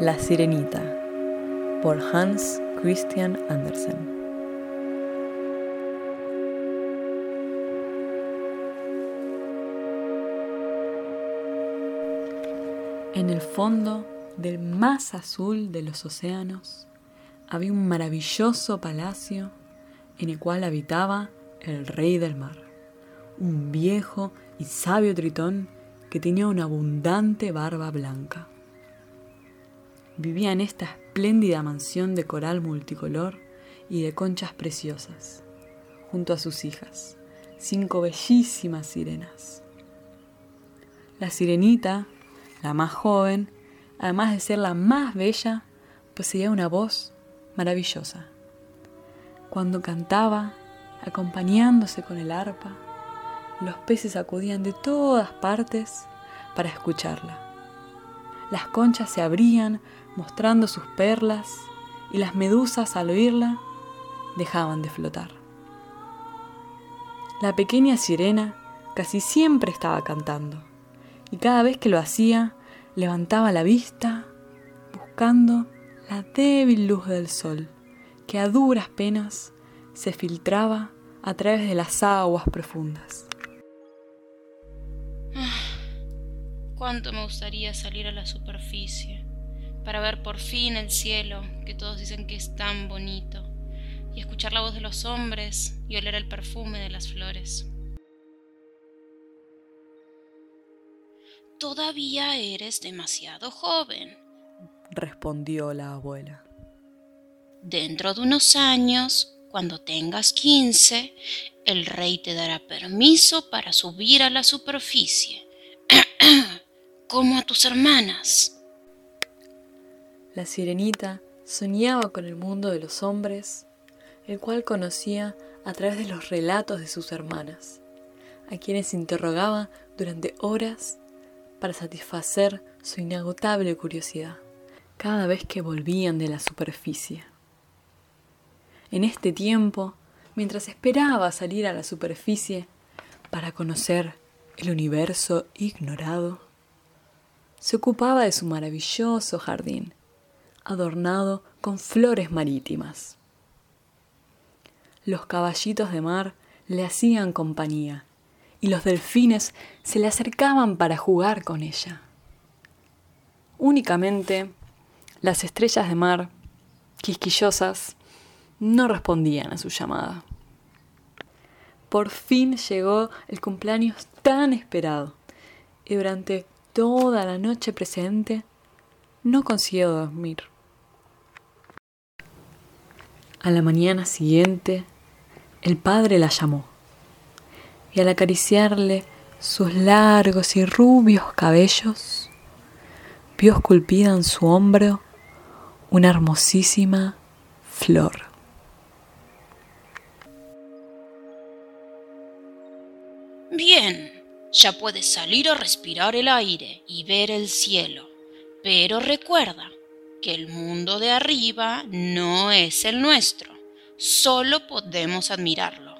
La Sirenita por Hans Christian Andersen. En el fondo del más azul de los océanos había un maravilloso palacio en el cual habitaba el rey del mar, un viejo y sabio tritón que tenía una abundante barba blanca. Vivía en esta espléndida mansión de coral multicolor y de conchas preciosas, junto a sus hijas, cinco bellísimas sirenas. La sirenita, la más joven, además de ser la más bella, poseía una voz maravillosa. Cuando cantaba, acompañándose con el arpa, los peces acudían de todas partes para escucharla. Las conchas se abrían mostrando sus perlas y las medusas al oírla dejaban de flotar. La pequeña sirena casi siempre estaba cantando y cada vez que lo hacía levantaba la vista buscando la débil luz del sol que a duras penas se filtraba a través de las aguas profundas. Cuánto me gustaría salir a la superficie para ver por fin el cielo, que todos dicen que es tan bonito, y escuchar la voz de los hombres y oler el perfume de las flores. Todavía eres demasiado joven, respondió la abuela. Dentro de unos años, cuando tengas quince, el rey te dará permiso para subir a la superficie como a tus hermanas. La sirenita soñaba con el mundo de los hombres, el cual conocía a través de los relatos de sus hermanas, a quienes interrogaba durante horas para satisfacer su inagotable curiosidad, cada vez que volvían de la superficie. En este tiempo, mientras esperaba salir a la superficie para conocer el universo ignorado, se ocupaba de su maravilloso jardín, adornado con flores marítimas. Los caballitos de mar le hacían compañía y los delfines se le acercaban para jugar con ella. Únicamente las estrellas de mar, quisquillosas, no respondían a su llamada. Por fin llegó el cumpleaños tan esperado y durante toda la noche presente no consiguió dormir. A la mañana siguiente, el padre la llamó y al acariciarle sus largos y rubios cabellos, vio esculpida en su hombro una hermosísima flor. Bien, ya puedes salir a respirar el aire y ver el cielo. Pero recuerda que el mundo de arriba no es el nuestro. Solo podemos admirarlo.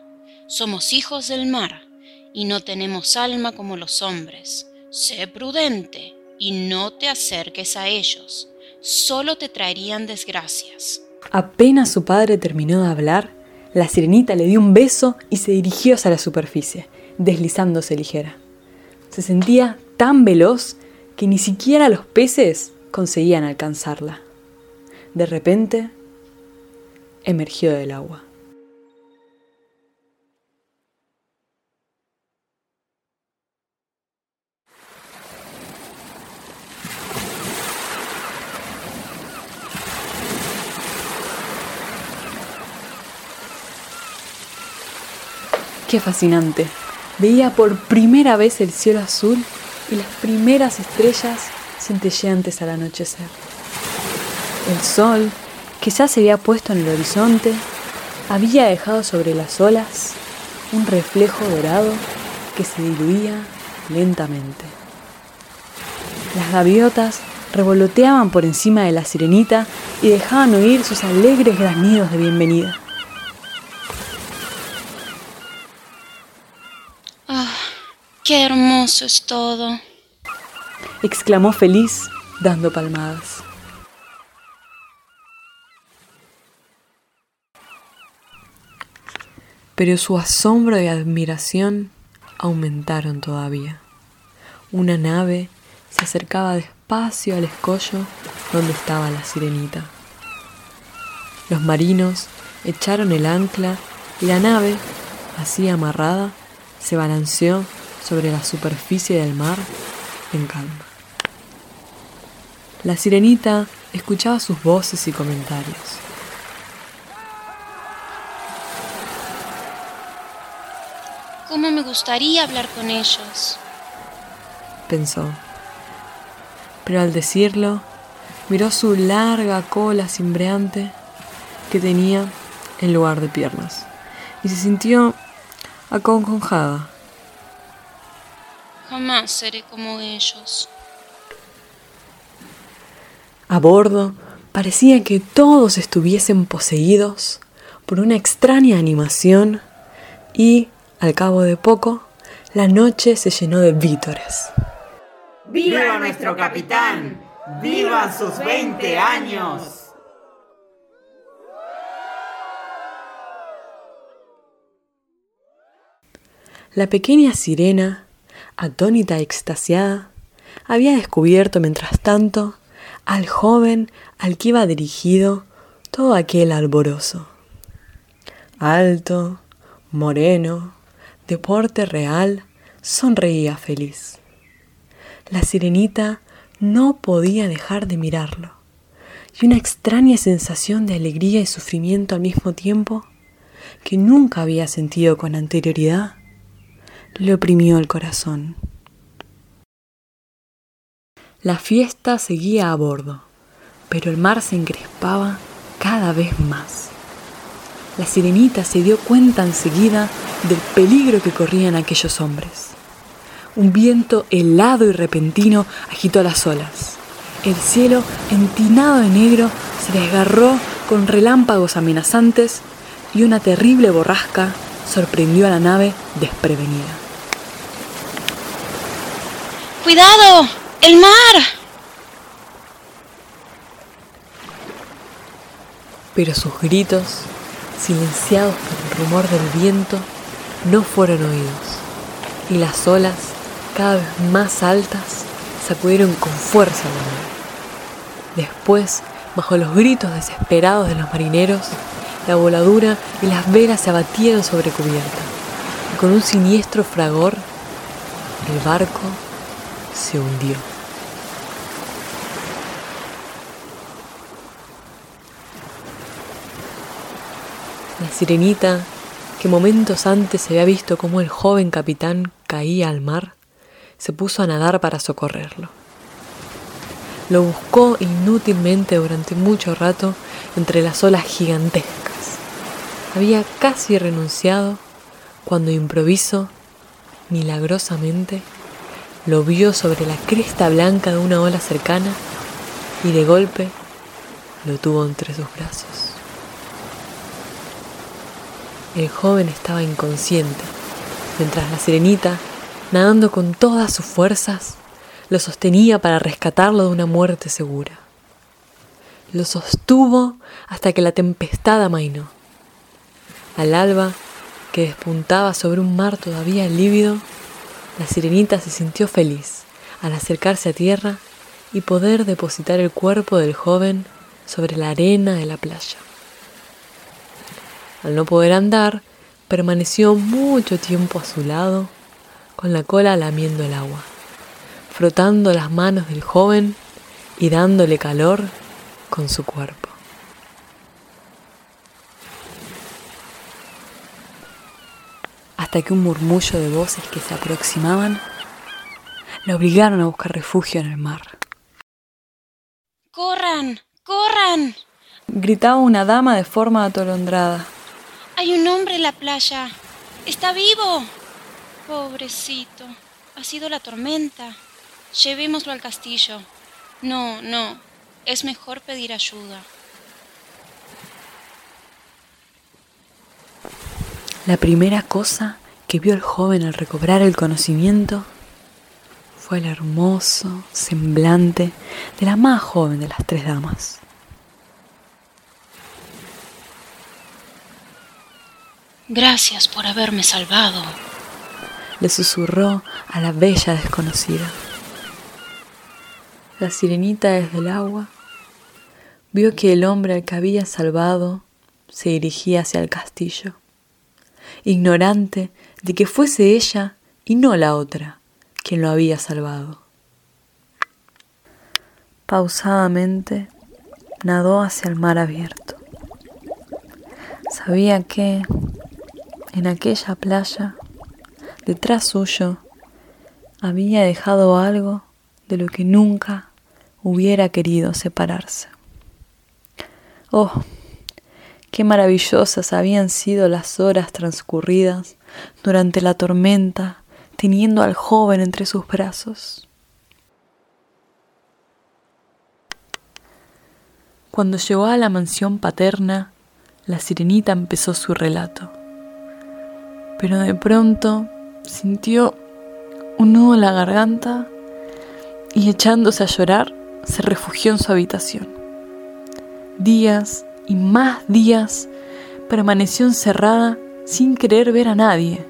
Somos hijos del mar y no tenemos alma como los hombres. Sé prudente y no te acerques a ellos. Solo te traerían desgracias. Apenas su padre terminó de hablar, la sirenita le dio un beso y se dirigió hacia la superficie deslizándose ligera. Se sentía tan veloz que ni siquiera los peces conseguían alcanzarla. De repente, emergió del agua. Qué fascinante, Veía por primera vez el cielo azul y las primeras estrellas centelleantes al anochecer. El sol, que ya se había puesto en el horizonte, había dejado sobre las olas un reflejo dorado que se diluía lentamente. Las gaviotas revoloteaban por encima de la sirenita y dejaban oír sus alegres granidos de bienvenida. ¡Qué hermoso es todo! exclamó feliz, dando palmadas. Pero su asombro y admiración aumentaron todavía. Una nave se acercaba despacio al escollo donde estaba la sirenita. Los marinos echaron el ancla y la nave, así amarrada, se balanceó sobre la superficie del mar en calma. La sirenita escuchaba sus voces y comentarios. ¿Cómo me gustaría hablar con ellos? Pensó. Pero al decirlo, miró su larga cola cimbreante que tenía en lugar de piernas y se sintió aconconjada. Jamás seré como ellos. A bordo parecía que todos estuviesen poseídos por una extraña animación y, al cabo de poco, la noche se llenó de vítores. ¡Viva nuestro capitán! ¡Viva sus 20 años! La pequeña sirena, atónita y extasiada, había descubierto mientras tanto al joven al que iba dirigido todo aquel alborozo. Alto, moreno, de porte real, sonreía feliz. La sirenita no podía dejar de mirarlo, y una extraña sensación de alegría y sufrimiento al mismo tiempo, que nunca había sentido con anterioridad, le oprimió el corazón. La fiesta seguía a bordo, pero el mar se encrespaba cada vez más. La sirenita se dio cuenta enseguida del peligro que corrían aquellos hombres. Un viento helado y repentino agitó las olas. El cielo, entinado de negro, se desgarró con relámpagos amenazantes y una terrible borrasca sorprendió a la nave desprevenida. ¡Cuidado! ¡El mar! Pero sus gritos, silenciados por el rumor del viento, no fueron oídos, y las olas, cada vez más altas, sacudieron con fuerza la nave. Después, bajo los gritos desesperados de los marineros, la voladura y las velas se abatieron sobre cubierta, y con un siniestro fragor, el barco se hundió. La sirenita, que momentos antes se había visto cómo el joven capitán caía al mar, se puso a nadar para socorrerlo. Lo buscó inútilmente durante mucho rato entre las olas gigantescas. Había casi renunciado cuando improviso, milagrosamente, lo vio sobre la cresta blanca de una ola cercana y de golpe lo tuvo entre sus brazos. El joven estaba inconsciente, mientras la sirenita, nadando con todas sus fuerzas, lo sostenía para rescatarlo de una muerte segura. Lo sostuvo hasta que la tempestad amainó. Al alba, que despuntaba sobre un mar todavía lívido, la sirenita se sintió feliz al acercarse a tierra y poder depositar el cuerpo del joven sobre la arena de la playa. Al no poder andar, permaneció mucho tiempo a su lado, con la cola lamiendo el agua, frotando las manos del joven y dándole calor con su cuerpo. Hasta que un murmullo de voces que se aproximaban le obligaron a buscar refugio en el mar. ¡Corran! ¡Corran! Gritaba una dama de forma atolondrada. Hay un hombre en la playa. Está vivo. Pobrecito. Ha sido la tormenta. Llevémoslo al castillo. No, no. Es mejor pedir ayuda. La primera cosa que vio el joven al recobrar el conocimiento fue el hermoso semblante de la más joven de las tres damas. Gracias por haberme salvado, le susurró a la bella desconocida. La sirenita desde el agua vio que el hombre al que había salvado se dirigía hacia el castillo, ignorante de que fuese ella y no la otra quien lo había salvado. Pausadamente nadó hacia el mar abierto. Sabía que en aquella playa, detrás suyo, había dejado algo de lo que nunca hubiera querido separarse. Oh, qué maravillosas habían sido las horas transcurridas durante la tormenta, teniendo al joven entre sus brazos. Cuando llegó a la mansión paterna, la sirenita empezó su relato pero de pronto sintió un nudo en la garganta y echándose a llorar se refugió en su habitación. Días y más días permaneció encerrada sin querer ver a nadie,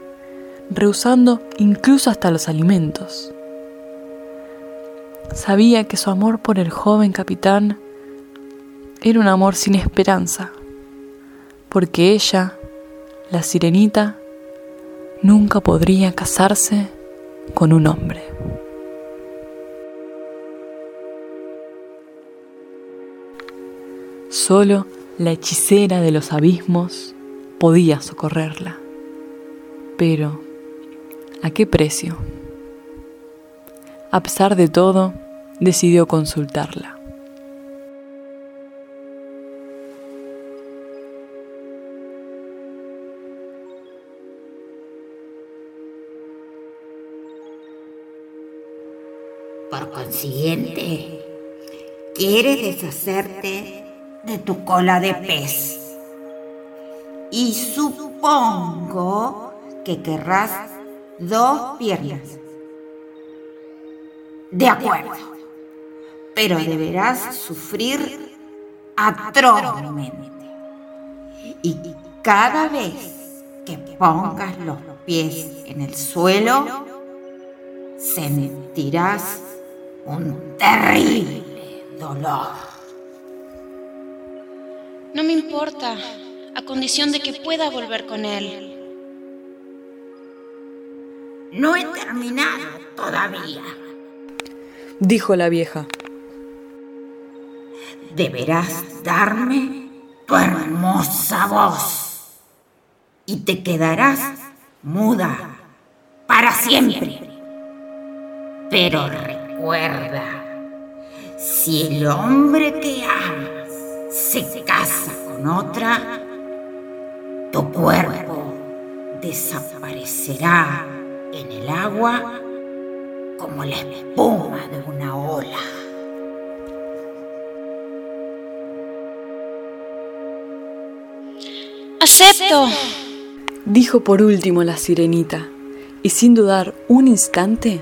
rehusando incluso hasta los alimentos. Sabía que su amor por el joven capitán era un amor sin esperanza, porque ella, la sirenita, nunca podría casarse con un hombre. Solo la hechicera de los abismos podía socorrerla. Pero, ¿a qué precio? A pesar de todo, decidió consultarla. Por consiguiente, quieres deshacerte de tu cola de pez. Y supongo que querrás dos piernas. De acuerdo, pero deberás sufrir atrozmente. Y cada vez que pongas los pies en el suelo, sentirás un terrible dolor. No me importa, a condición de que pueda volver con él. No he terminado todavía, dijo la vieja. Deberás darme tu hermosa voz y te quedarás muda para siempre. Pero recuerda, si el hombre que amas se casa con otra, tu cuerpo desaparecerá en el agua como la espuma de una ola. Acepto, dijo por último la sirenita, y sin dudar un instante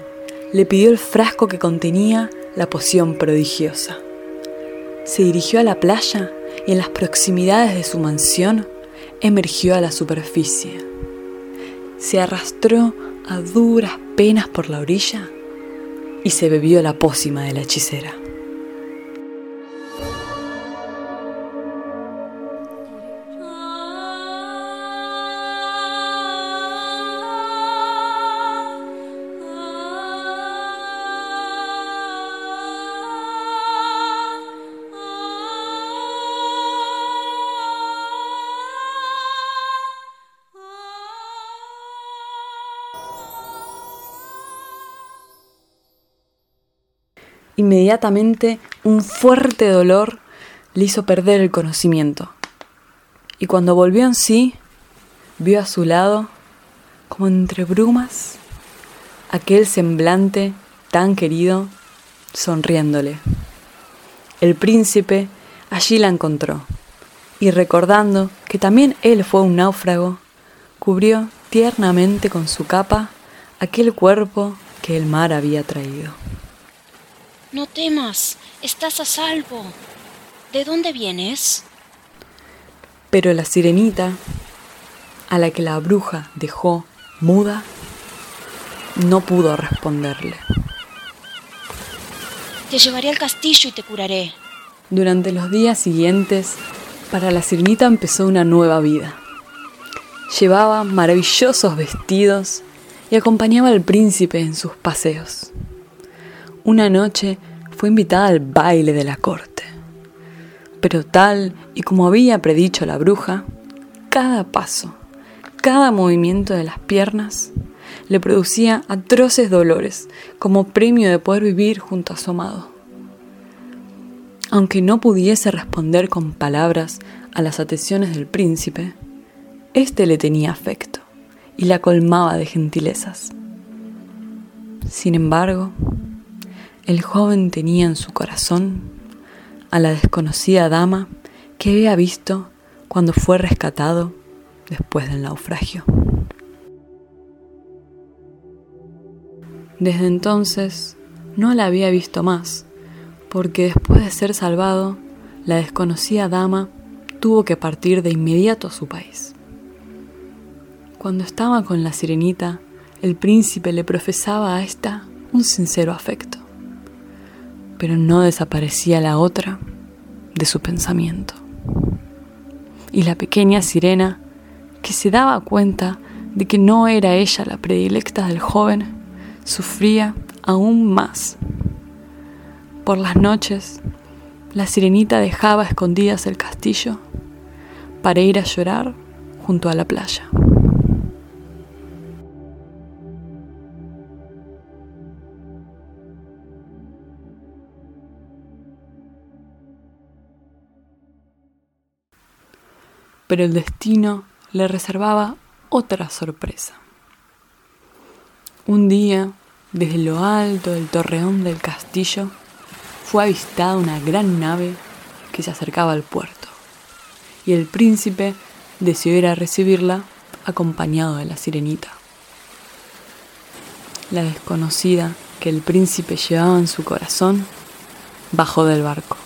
le pidió el frasco que contenía la poción prodigiosa. Se dirigió a la playa y en las proximidades de su mansión emergió a la superficie. Se arrastró a duras penas por la orilla y se bebió la pócima de la hechicera. Inmediatamente un fuerte dolor le hizo perder el conocimiento. Y cuando volvió en sí, vio a su lado, como entre brumas, aquel semblante tan querido, sonriéndole. El príncipe allí la encontró, y recordando que también él fue un náufrago, cubrió tiernamente con su capa aquel cuerpo que el mar había traído. No temas, estás a salvo. ¿De dónde vienes? Pero la sirenita, a la que la bruja dejó muda, no pudo responderle. Te llevaré al castillo y te curaré. Durante los días siguientes, para la sirenita empezó una nueva vida. Llevaba maravillosos vestidos y acompañaba al príncipe en sus paseos. Una noche fue invitada al baile de la corte. Pero tal y como había predicho la bruja, cada paso, cada movimiento de las piernas le producía atroces dolores como premio de poder vivir junto a su amado. Aunque no pudiese responder con palabras a las atenciones del príncipe, éste le tenía afecto y la colmaba de gentilezas. Sin embargo, el joven tenía en su corazón a la desconocida dama que había visto cuando fue rescatado después del naufragio. Desde entonces no la había visto más, porque después de ser salvado, la desconocida dama tuvo que partir de inmediato a su país. Cuando estaba con la sirenita, el príncipe le profesaba a ésta un sincero afecto, pero no desaparecía la otra de su pensamiento. Y la pequeña sirena, que se daba cuenta de que no era ella la predilecta del joven, sufría aún más. Por las noches, la sirenita dejaba escondidas el castillo para ir a llorar junto a la playa. Pero el destino le reservaba otra sorpresa. Un día, desde lo alto del torreón del castillo, fue avistada una gran nave que se acercaba al puerto, y el príncipe decidió ir a recibirla acompañado de la sirenita. La desconocida que el príncipe llevaba en su corazón bajó del barco,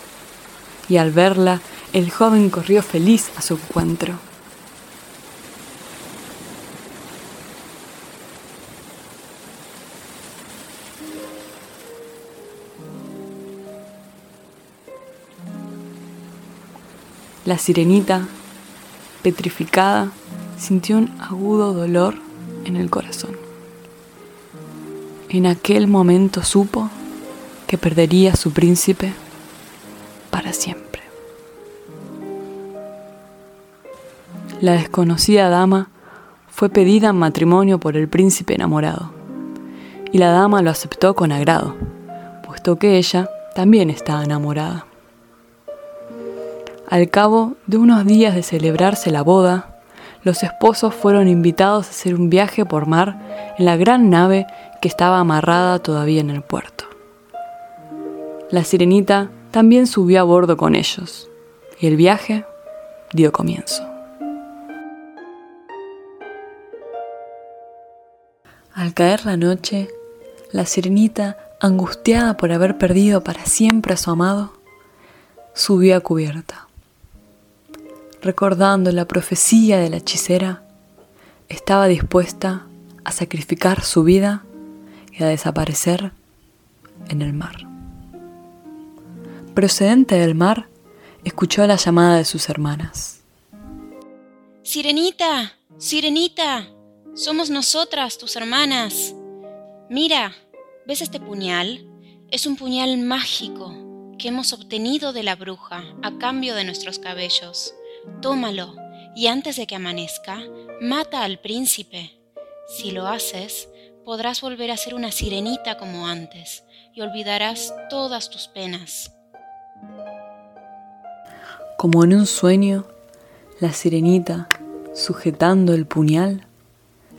y al verla el joven corrió feliz a su encuentro. La sirenita, petrificada, sintió un agudo dolor en el corazón. En aquel momento supo que perdería a su príncipe para siempre. La desconocida dama fue pedida en matrimonio por el príncipe enamorado, y la dama lo aceptó con agrado, puesto que ella también estaba enamorada. Al cabo de unos días de celebrarse la boda, los esposos fueron invitados a hacer un viaje por mar en la gran nave que estaba amarrada todavía en el puerto. La sirenita también subió a bordo con ellos, y el viaje dio comienzo. Al caer la noche, la sirenita, angustiada por haber perdido para siempre a su amado, subió a cubierta. Recordando la profecía de la hechicera, estaba dispuesta a sacrificar su vida y a desaparecer en el mar. Procedente del mar, escuchó la llamada de sus hermanas. Sirenita, Sirenita, somos nosotras, tus hermanas. Mira, ¿ves este puñal? Es un puñal mágico que hemos obtenido de la bruja a cambio de nuestros cabellos. Tómalo y antes de que amanezca, mata al príncipe. Si lo haces, podrás volver a ser una sirenita como antes y olvidarás todas tus penas. Como en un sueño, la sirenita, sujetando el puñal,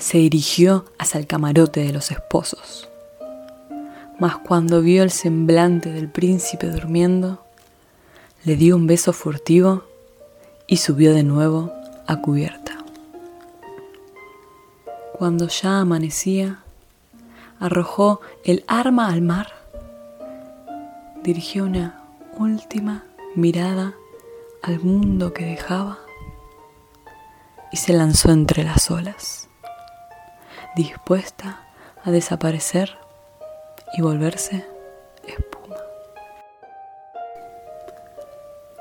se dirigió hacia el camarote de los esposos. Mas cuando vio el semblante del príncipe durmiendo, le dio un beso furtivo y subió de nuevo a cubierta. Cuando ya amanecía, arrojó el arma al mar, dirigió una última mirada al mundo que dejaba y se lanzó entre las olas, dispuesta a desaparecer y volverse espuma.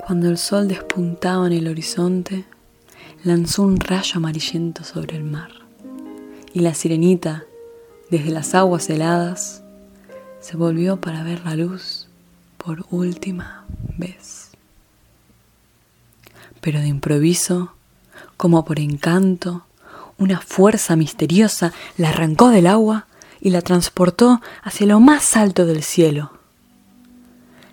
Cuando el sol despuntaba en el horizonte, lanzó un rayo amarillento sobre el mar, y la sirenita, desde las aguas heladas, se volvió para ver la luz por última vez. Pero de improviso, como por encanto, una fuerza misteriosa la arrancó del agua y la transportó hacia lo más alto del cielo.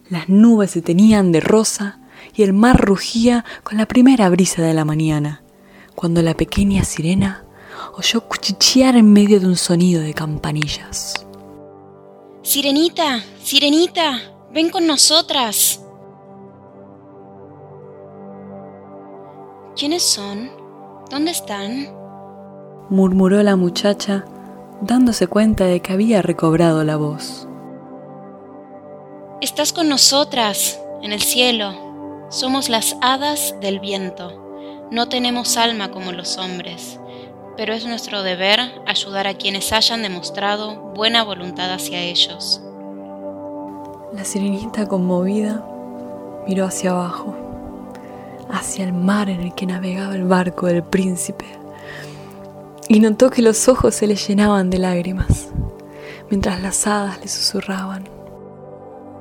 Las nubes se tenían de rosa y el mar rugía con la primera brisa de la mañana, cuando la pequeña sirena oyó cuchichear en medio de un sonido de campanillas. Sirenita, Sirenita, ven con nosotras. ¿Quiénes son? ¿Dónde están? Murmuró la muchacha, dándose cuenta de que había recobrado la voz. Estás con nosotras, en el cielo. Somos las hadas del viento. No tenemos alma como los hombres, pero es nuestro deber ayudar a quienes hayan demostrado buena voluntad hacia ellos. La sirenita conmovida miró hacia abajo, hacia el mar en el que navegaba el barco del príncipe, y notó que los ojos se le llenaban de lágrimas, mientras las hadas le susurraban.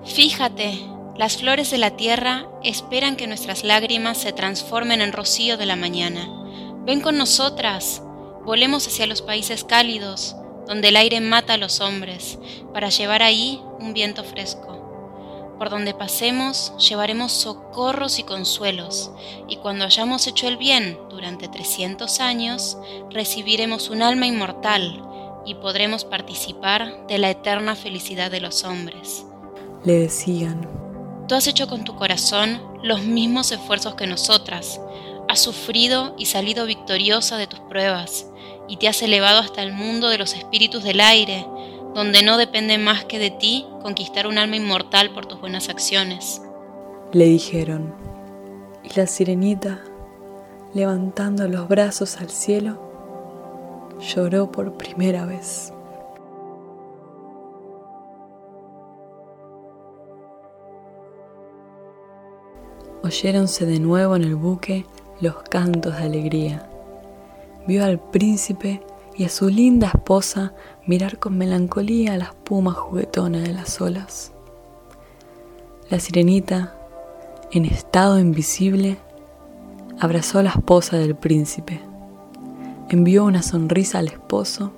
Fíjate, las flores de la tierra esperan que nuestras lágrimas se transformen en rocío de la mañana. Ven con nosotras, volemos hacia los países cálidos, donde el aire mata a los hombres, para llevar ahí un viento fresco. Por donde pasemos llevaremos socorros y consuelos, y cuando hayamos hecho el bien durante 300 años, recibiremos un alma inmortal y podremos participar de la eterna felicidad de los hombres. Le decían, Tú has hecho con tu corazón los mismos esfuerzos que nosotras, has sufrido y salido victoriosa de tus pruebas, y te has elevado hasta el mundo de los espíritus del aire, donde no depende más que de ti conquistar un alma inmortal por tus buenas acciones. Le dijeron, y la sirenita, levantando los brazos al cielo, lloró por primera vez. Oyéronse de nuevo en el buque los cantos de alegría. Vio al príncipe y a su linda esposa mirar con melancolía la espuma juguetona de las olas. La sirenita, en estado invisible, abrazó a la esposa del príncipe, envió una sonrisa al esposo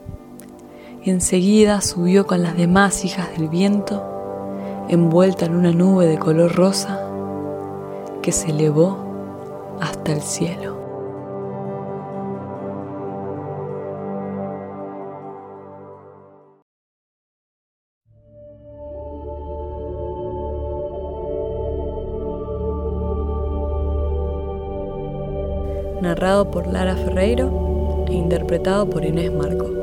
y enseguida subió con las demás hijas del viento, envuelta en una nube de color rosa que se elevó hasta el cielo. Narrado por Lara Ferreiro e interpretado por Inés Marco.